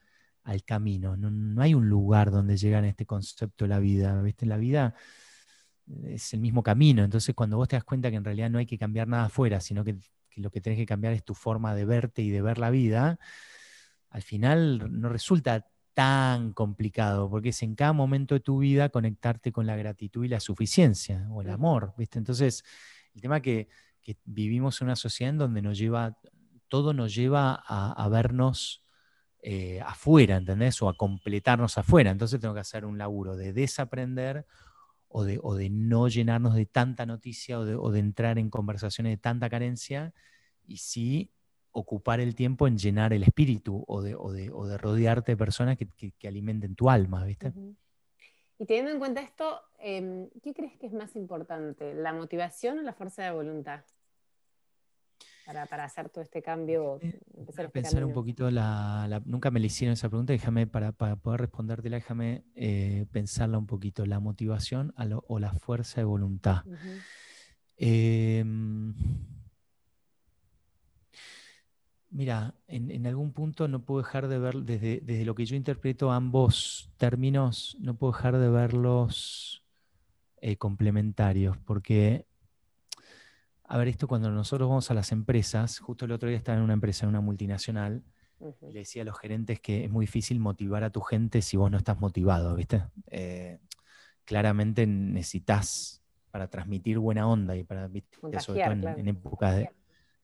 camino. No, no, hay un lugar donde llegan a este concepto de la vida. ¿Viste? La vida es el mismo camino. Entonces, cuando vos te das cuenta que en realidad no hay que cambiar nada afuera, sino que, lo que tenés que cambiar es tu forma de verte y de ver la vida, al final no resulta tan complicado, porque es en cada momento de tu vida conectarte con la gratitud y la suficiencia, o el amor, ¿viste? Entonces, el tema que, que vivimos en una sociedad en donde nos lleva, todo nos lleva a, vernos eh, afuera, ¿entendés? O a completarnos afuera. Entonces tengo que hacer un laburo de desaprender o de, no llenarnos de tanta noticia o de, entrar en conversaciones de tanta carencia y sí ocupar el tiempo en llenar el espíritu o de, rodearte de personas que, alimenten tu alma, ¿viste? Y teniendo en cuenta esto, em, ¿qué crees que es más importante, la motivación o la fuerza de voluntad? Para, hacer todo este cambio. Empezar a pensar un poquito, la, nunca me le hicieron esa pregunta, déjame, para, poder respondértela, déjame eh, pensarla un poquito, la motivación o la fuerza de voluntad. Em, mira, en, algún punto no puedo dejar de ver, desde, desde, lo que yo interpreto ambos términos, no puedo dejar de verlos eh, complementarios, porque a ver, esto cuando nosotros vamos a las empresas, justo el otro día estaba en una empresa, en una multinacional, y le decía a los gerentes que es muy difícil motivar a tu gente si vos no estás motivado, ¿viste? Eh, claramente necesitas para transmitir buena onda y para, sobre todo en, época de,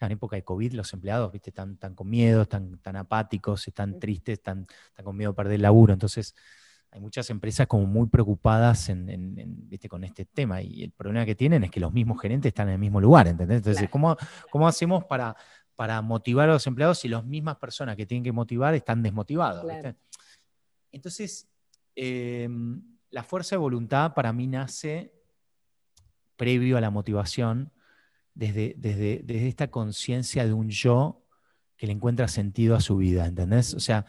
en época de COVID, los empleados, ¿viste? Están, están con miedo, están tan apáticos, están tristes, están, están con miedo a perder el laburo. Entonces, hay muchas empresas como muy preocupadas en, con este tema y el problema que tienen es que los mismos gerentes están en el mismo lugar, ¿entendés? Entonces, ¿cómo, hacemos para, para motivar a los empleados si las mismas personas que tienen que motivar están desmotivadas? Entonces, em, la fuerza de voluntad para mí nace previo a la motivación desde, desde, desde esta conciencia de un yo que le encuentra sentido a su vida, ¿entendés? O sea,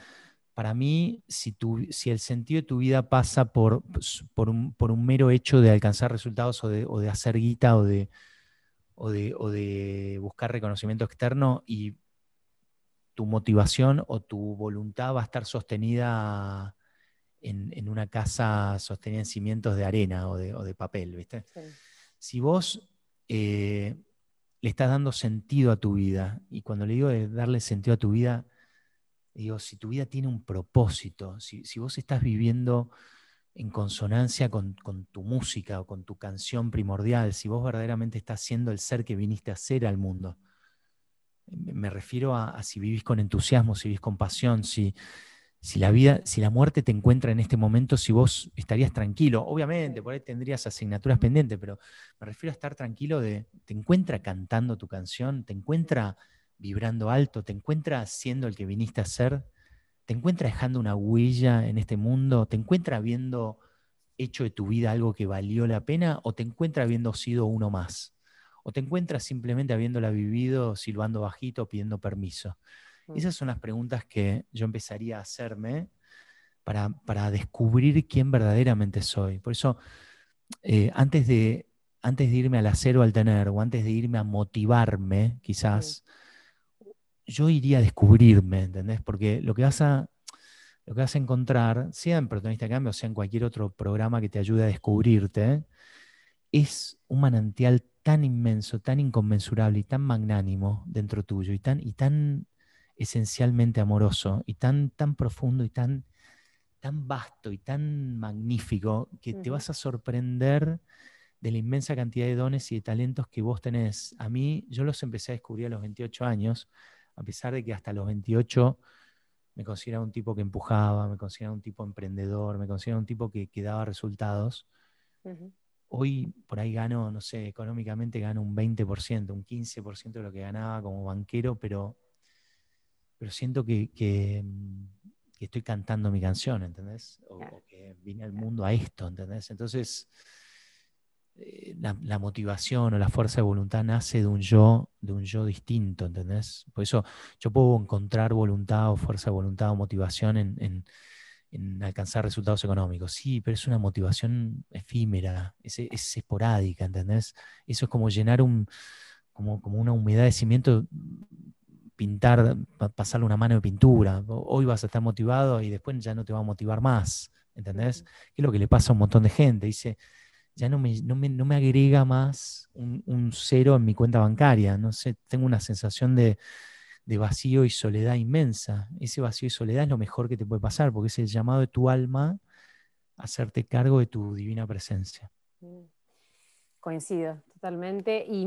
para mí, si, si, el sentido de tu vida pasa por, pues, por, un, mero hecho de alcanzar resultados o de, hacer guita o de, o de, buscar reconocimiento externo y tu motivación o tu voluntad va a estar sostenida en, una casa sostenida en cimientos de arena o de, papel, ¿viste? Si vos eh, le estás dando sentido a tu vida, y cuando le digo de darle sentido a tu vida, Digo, si tu vida tiene un propósito, si, vos estás viviendo en consonancia con, tu música o con tu canción primordial, si vos verdaderamente estás siendo el ser que viniste a ser al mundo. Me refiero a, si vivís con entusiasmo, si vivís con pasión, si, si, la vida, si la muerte te encuentra en este momento, si vos estarías tranquilo. Obviamente, por ahí tendrías asignaturas pendientes, pero me refiero a estar tranquilo de, te encuentra cantando tu canción, te encuentra vibrando alto, te encuentras siendo el que viniste a ser, te encuentras dejando una huella en este mundo, te encuentras habiendo hecho de tu vida algo que valió la pena o te encuentras habiendo sido uno más, o te encuentras simplemente habiéndola vivido silbando bajito, pidiendo permiso. Mm. Esas son las preguntas que yo empezaría a hacerme para, descubrir quién verdaderamente soy. Por eso, eh, antes, de, antes de irme al hacer o al tener, o antes de irme a motivarme, quizás, yo iría a descubrirme, ¿entendés? Porque lo que vas a, lo que vas a encontrar, sea en Protagonista de Cambio o sea en cualquier otro programa que te ayude a descubrirte, es un manantial tan inmenso, tan inconmensurable y tan magnánimo dentro tuyo y tan, y tan esencialmente amoroso y tan, tan profundo y tan, tan vasto y tan magnífico que te vas a sorprender de la inmensa cantidad de dones y de talentos que vos tenés. A mí, yo los empecé a descubrir a los 28 años a pesar de que hasta los 28 me consideraba un tipo que empujaba, me consideraba un tipo emprendedor, me consideraba un tipo que, daba resultados. Hoy por ahí gano, no sé, económicamente gano un 20%, un 15% de lo que ganaba como banquero, pero, pero siento que, estoy cantando mi canción, ¿entendés? O, que vine al mundo a esto, ¿entendés? Entonces, eh, la, motivación o la fuerza de voluntad nace de un yo, de un yo distinto, ¿entendés? Por eso yo puedo encontrar voluntad o fuerza de voluntad o motivación en, alcanzar resultados económicos. Sí, pero es una motivación efímera, es, esporádica, ¿entendés? Eso es como llenar un, como, como una humedad de cimiento, pintar, pasarle una mano de pintura. Hoy vas a estar motivado y después ya no te va a motivar más, ¿entendés? Que es lo que le pasa a un montón de gente. Dice, ya no me, no me, agrega más un, cero en mi cuenta bancaria. No sé, tengo una sensación de, vacío y soledad inmensa. Ese vacío y soledad es lo mejor que te puede pasar, porque es el llamado de tu alma a hacerte cargo de tu divina presencia. Mm. Coincido totalmente. Y,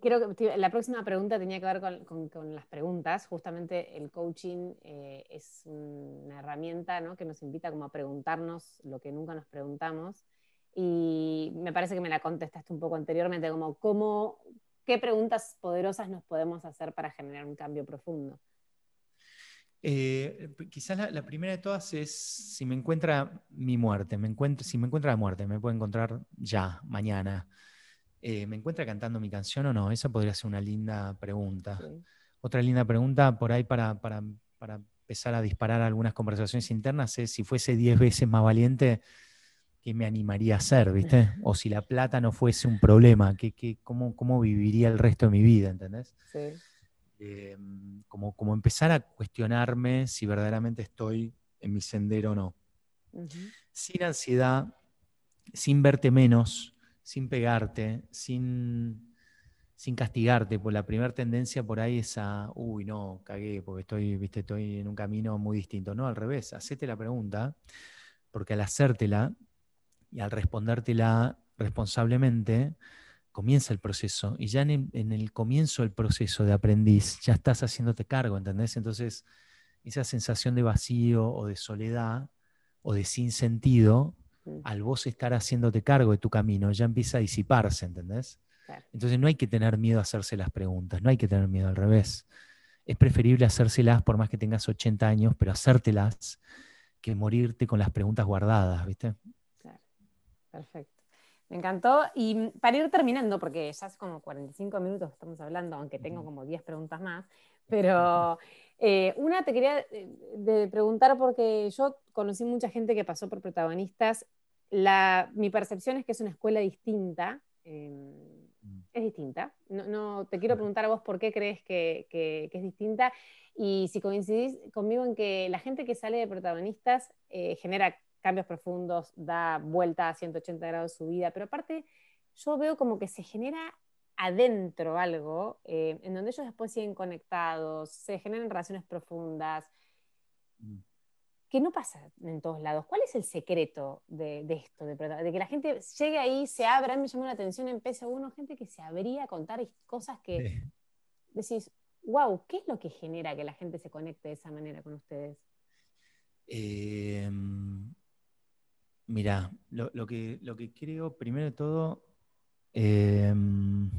creo que la próxima pregunta tenía que ver con, las preguntas. Justamente el coaching eh, es una herramienta que nos invita como a preguntarnos lo que nunca nos preguntamos y me parece que me la contestaste un poco anteriormente, como cómo, qué preguntas poderosas nos podemos hacer para generar un cambio profundo. Eh, quizás la, primera de todas es si me encuentra mi muerte, me si me encuentra la muerte, me puede encontrar ya, mañana. Eh, ¿Me encuentra cantando mi canción o no? Esa podría ser una linda pregunta. Otra linda pregunta por ahí para, para, para empezar a disparar algunas conversaciones internas es si fuese 10 veces más valiente, ¿qué me animaría a hacer, viste? O si la plata no fuese un problema, ¿qué, cómo, cómo, viviría el resto de mi vida, ¿entendés? Sí. Em, como, como empezar a cuestionarme si verdaderamente estoy en mi sendero o no. Sin ansiedad, sin verte menos, sin pegarte, sin, sin castigarte, pues la primera tendencia por ahí es a, uy, no, cagué, porque estoy, viste, estoy en un camino muy distinto. No, al revés, hacete la pregunta, porque al hacértela, y al respondértela responsablemente, comienza el proceso. Y ya en, el comienzo del proceso de aprendiz, ya estás haciéndote cargo, ¿entendés? Entonces, esa sensación de vacío o de soledad o de sinsentido, mm. al vos estar haciéndote cargo de tu camino, ya empieza a disiparse, ¿entendés? Entonces no hay que tener miedo a hacerse las preguntas, no hay que tener miedo al revés. Es preferible hacérselas por más que tengas 80 años, pero hacértelas que morirte con las preguntas guardadas, ¿viste? Perfecto. Me encantó. Y para ir terminando, porque ya hace como 45 minutos que estamos hablando, aunque tengo como 10 preguntas más, pero eh, una te quería eh, preguntar porque yo conocí mucha gente que pasó por protagonistas. La, mi percepción es que es una escuela distinta. Em, mm. es distinta. No, te quiero preguntar a vos por qué crees que, que, es distinta y si coincidís conmigo en que la gente que sale de protagonistas eh, genera cambios profundos, da vuelta a 180 grados su vida, pero aparte yo veo como que se genera adentro algo eh, en donde ellos después siguen conectados, se generan relaciones profundas, mm. que no pasa en todos lados. ¿Cuál es el secreto de, esto? De, que la gente llegue ahí, se abra, me llamó la atención en PSA1, gente que se abría a contar cosas que decís, wow, ¿qué es lo que genera que la gente se conecte de esa manera con ustedes? Eh, Mira, lo, que, lo que creo, primero de todo, em,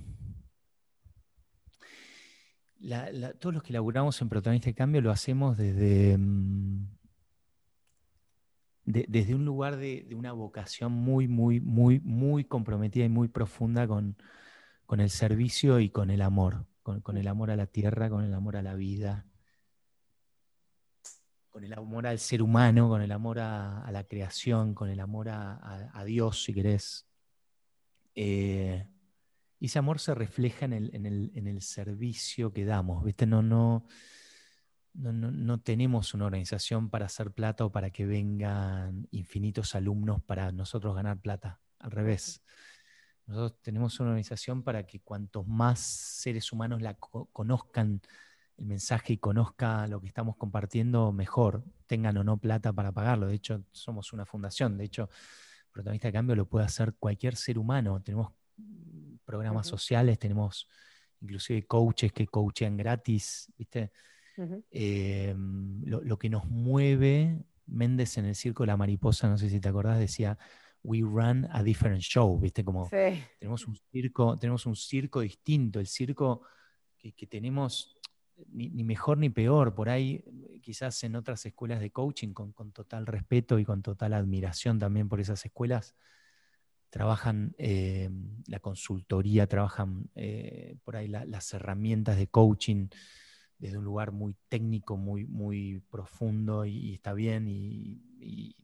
todos los que laburamos en Protagonista de Cambio lo hacemos desde, em, desde un lugar de, una vocación muy, muy, muy, muy comprometida y muy profunda con, el servicio y con el amor, con el amor a la tierra, con el amor a la vida, con el amor al ser humano, con el amor a, la creación, con el amor a, Dios, si querés. Eh, y ese amor se refleja en el, servicio que damos, ¿viste? No, tenemos una organización para hacer plata o para que vengan infinitos alumnos para nosotros ganar plata. Al revés. Nosotros tenemos una organización para que cuantos más seres humanos la conozcan el mensaje y conozca lo que estamos compartiendo mejor, tengan o no plata para pagarlo. De hecho, somos una fundación. De hecho, Protagonista de Cambio lo puede hacer cualquier ser humano. Tenemos programas sociales, tenemos inclusive coaches que coachean gratis, ¿viste? Em, lo, que nos mueve, Méndez en el Circo de la Mariposa, no sé si te acordás, decía, we run a different show, ¿viste? Como tenemos un circo, tenemos un circo distinto, el circo que tenemos ni, mejor ni peor. Por ahí, quizás en otras escuelas de coaching, con, total respeto y con total admiración también por esas escuelas, trabajan eh, la consultoría, trabajan eh, por ahí las herramientas de coaching desde un lugar muy técnico, muy, muy profundo y, está bien y,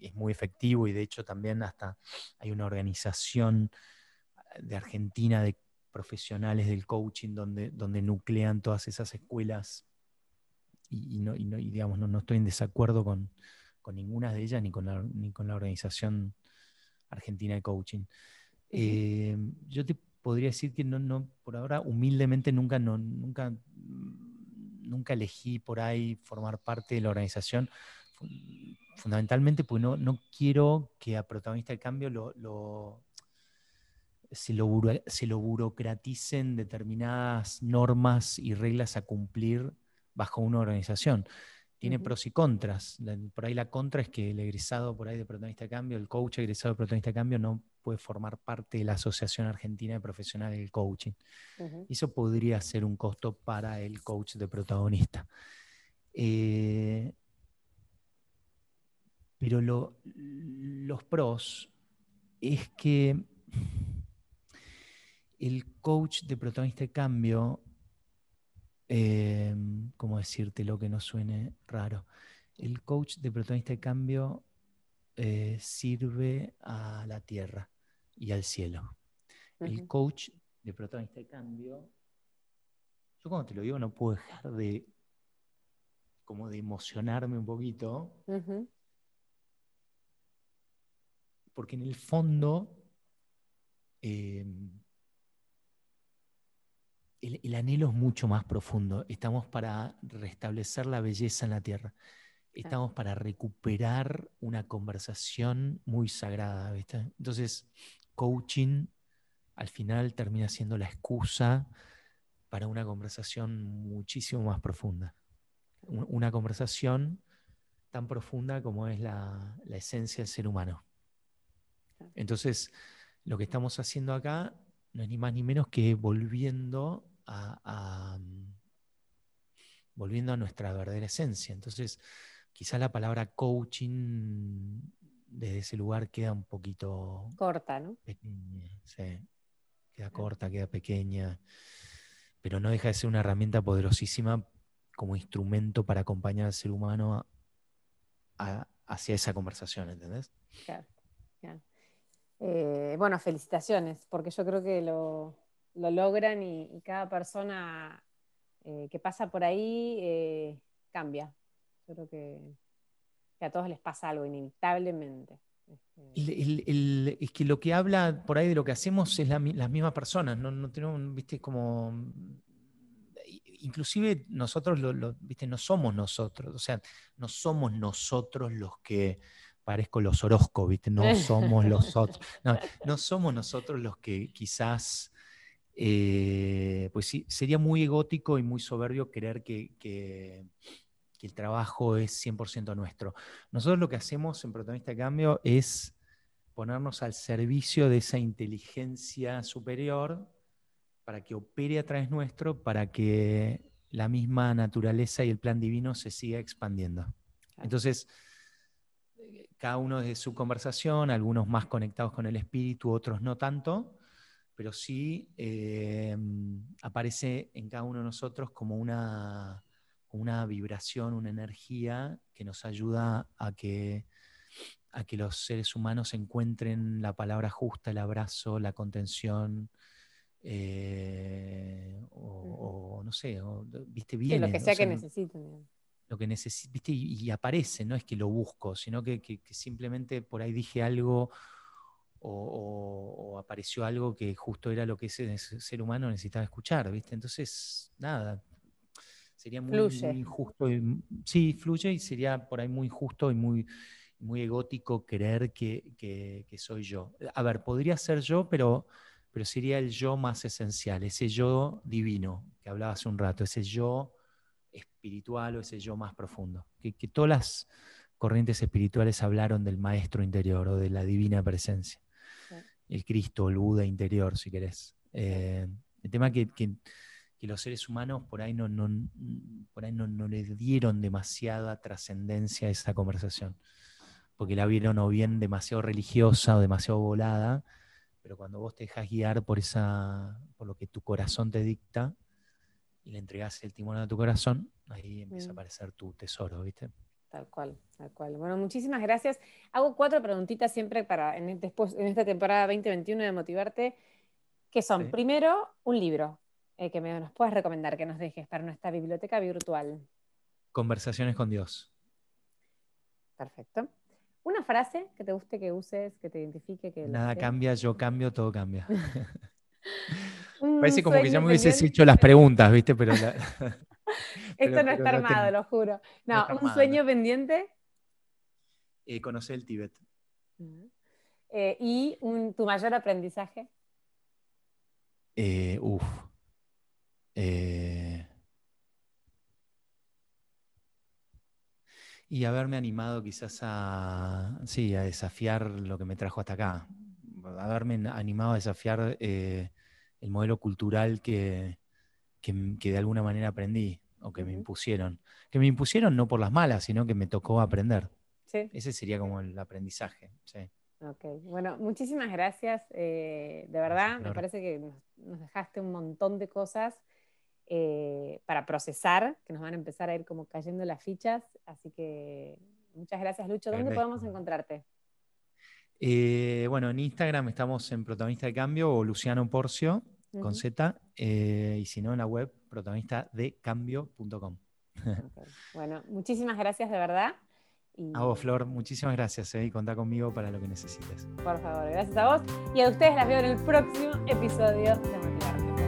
es muy efectivo y de hecho también hasta hay una organización de Argentina de profesionales del coaching donde, donde nuclean todas esas escuelas y, no, digamos, no, estoy en desacuerdo con, ninguna de ellas ni con la, ni con la Organización Argentina de Coaching. Eh, yo te podría decir que no, no, por ahora, humildemente, nunca, no, nunca, nunca elegí por ahí formar parte de la organización, fundamentalmente porque no, no quiero que a protagonista de cambio lo se lo, burocraticen determinadas normas y reglas a cumplir bajo una organización. Tiene pros y contras. Por ahí la contra es que el egresado por ahí de Protagonista de Cambio, el coach egresado de Protagonista de Cambio no puede formar parte de la Asociación Argentina de Profesionales del Coaching. Eso podría ser un costo para el coach de protagonista. Eh, pero los pros es que el coach de protagonista de cambio, eh, ¿cómo decirte lo que no suene raro? El coach de protagonista de cambio eh, sirve a la tierra y al cielo. El coach de protagonista de cambio, yo cuando te lo digo no puedo dejar de como de emocionarme un poquito, porque en el fondo eh, el, anhelo es mucho más profundo. Estamos para restablecer la belleza en la tierra. Estamos para recuperar una conversación muy sagrada. Entonces, coaching al final termina siendo la excusa para una conversación muchísimo más profunda. Una conversación tan profunda como es la, la esencia del ser humano. Entonces, lo que estamos haciendo acá no es ni más ni menos que volviendo a, mm, volviendo a nuestra verdadera esencia. Entonces, quizá la palabra coaching desde ese lugar queda un poquito corta, ¿no? Pequeña, sí. Queda corta, queda pequeña, pero no deja de ser una herramienta poderosísima como instrumento para acompañar al ser humano hacia esa conversación, ¿entendés? Claro, eh, bueno, felicitaciones, porque yo creo que lo, logran y, cada persona eh, que pasa por ahí eh, cambia. Yo creo que, a todos les pasa algo inevitablemente. Este, es que lo que habla por ahí de lo que hacemos es las mismas personas, no, no tenemos, viste, como inclusive nosotros lo, ¿viste? no somos nosotros, o sea, no somos nosotros los que parezco los horóscopos, ¿viste? No somos los otros. No, somos nosotros los que quizás, eh, pues sí, sería muy egótico y muy soberbio creer que, el trabajo es 100% nuestro. Nosotros lo que hacemos en Protagonista de Cambio es ponernos al servicio de esa inteligencia superior para que opere a través nuestro, para que la misma naturaleza y el plan divino se siga expandiendo. Entonces, cada uno de su conversación, algunos más conectados con el espíritu, otros no tanto, pero sí eh, aparece en cada uno de nosotros como una, una vibración, una energía que nos ayuda a que, a que los seres humanos encuentren la palabra justa, el abrazo, la contención, eh, o, no sé, viste bien. lo que sea que necesiten lo que necesito, Y, aparece, no es que lo busco, sino que, simplemente por ahí dije algo o, apareció algo que justo era lo que ese ser humano necesitaba escuchar, ¿viste? Entonces, nada, sería muy, injusto. Y, sí, fluye y sería por ahí muy injusto y muy, muy egótico creer que, soy yo. A ver, podría ser yo, pero, pero sería el yo más esencial, ese yo divino que hablaba hace un rato, ese yo espiritual o ese yo más profundo. Que, todas las corrientes espirituales hablaron del maestro interior o de la divina presencia. El Cristo, el Buda interior, si querés. Eh, el tema que, que los seres humanos por ahí no, no, por ahí no, no le dieron demasiada trascendencia a esa conversación, porque la vieron o bien demasiado religiosa o demasiado volada, pero cuando vos te dejas guiar por, esa, por lo que tu corazón te dicta y le entregas el timón a tu corazón, ahí empieza a mm. aparecer tu tesoro, ¿viste? Tal cual, tal cual. Bueno, muchísimas gracias. Hago cuatro preguntitas siempre para en, después, en esta temporada 2021 de Motivarte, que son, primero, un libro eh, que me, nos puedas recomendar, que nos dejes para nuestra biblioteca virtual. Conversaciones con Dios. Perfecto. Una frase que te guste que uses, que te identifique. Que Nada cambia, yo cambio, todo cambia. Parece como que ya me hubieses hecho las preguntas, ¿viste? Pero Esto no está armado, lo juro. No, un sueño pendiente. Eh, conocer el Tíbet. Eh, ¿Y tu mayor aprendizaje? Eh, uf. y haberme animado quizás a, sí, a desafiar lo que me trajo hasta acá. Haberme animado a desafiar el modelo cultural que, que, de alguna manera aprendí o que me impusieron. Que me impusieron no por las malas, sino que me tocó aprender. Ese sería como el aprendizaje. Sí. Ok, bueno, muchísimas gracias. Eh, de verdad, me parece que nos, dejaste un montón de cosas eh, para procesar, que nos van a empezar a ir como cayendo las fichas. Así que muchas gracias, Lucho. ¿Dónde podemos encontrarte? Eh, bueno, en Instagram estamos en Protagonista de Cambio o Luciano Porcio con Z, y si no en la web protagonistadecambio.com. Bueno, muchísimas gracias de verdad. A vos, Flor, muchísimas gracias eh, y contá conmigo para lo que necesites. Por favor, gracias a vos. Y a ustedes las veo en el próximo episodio de Motivarte.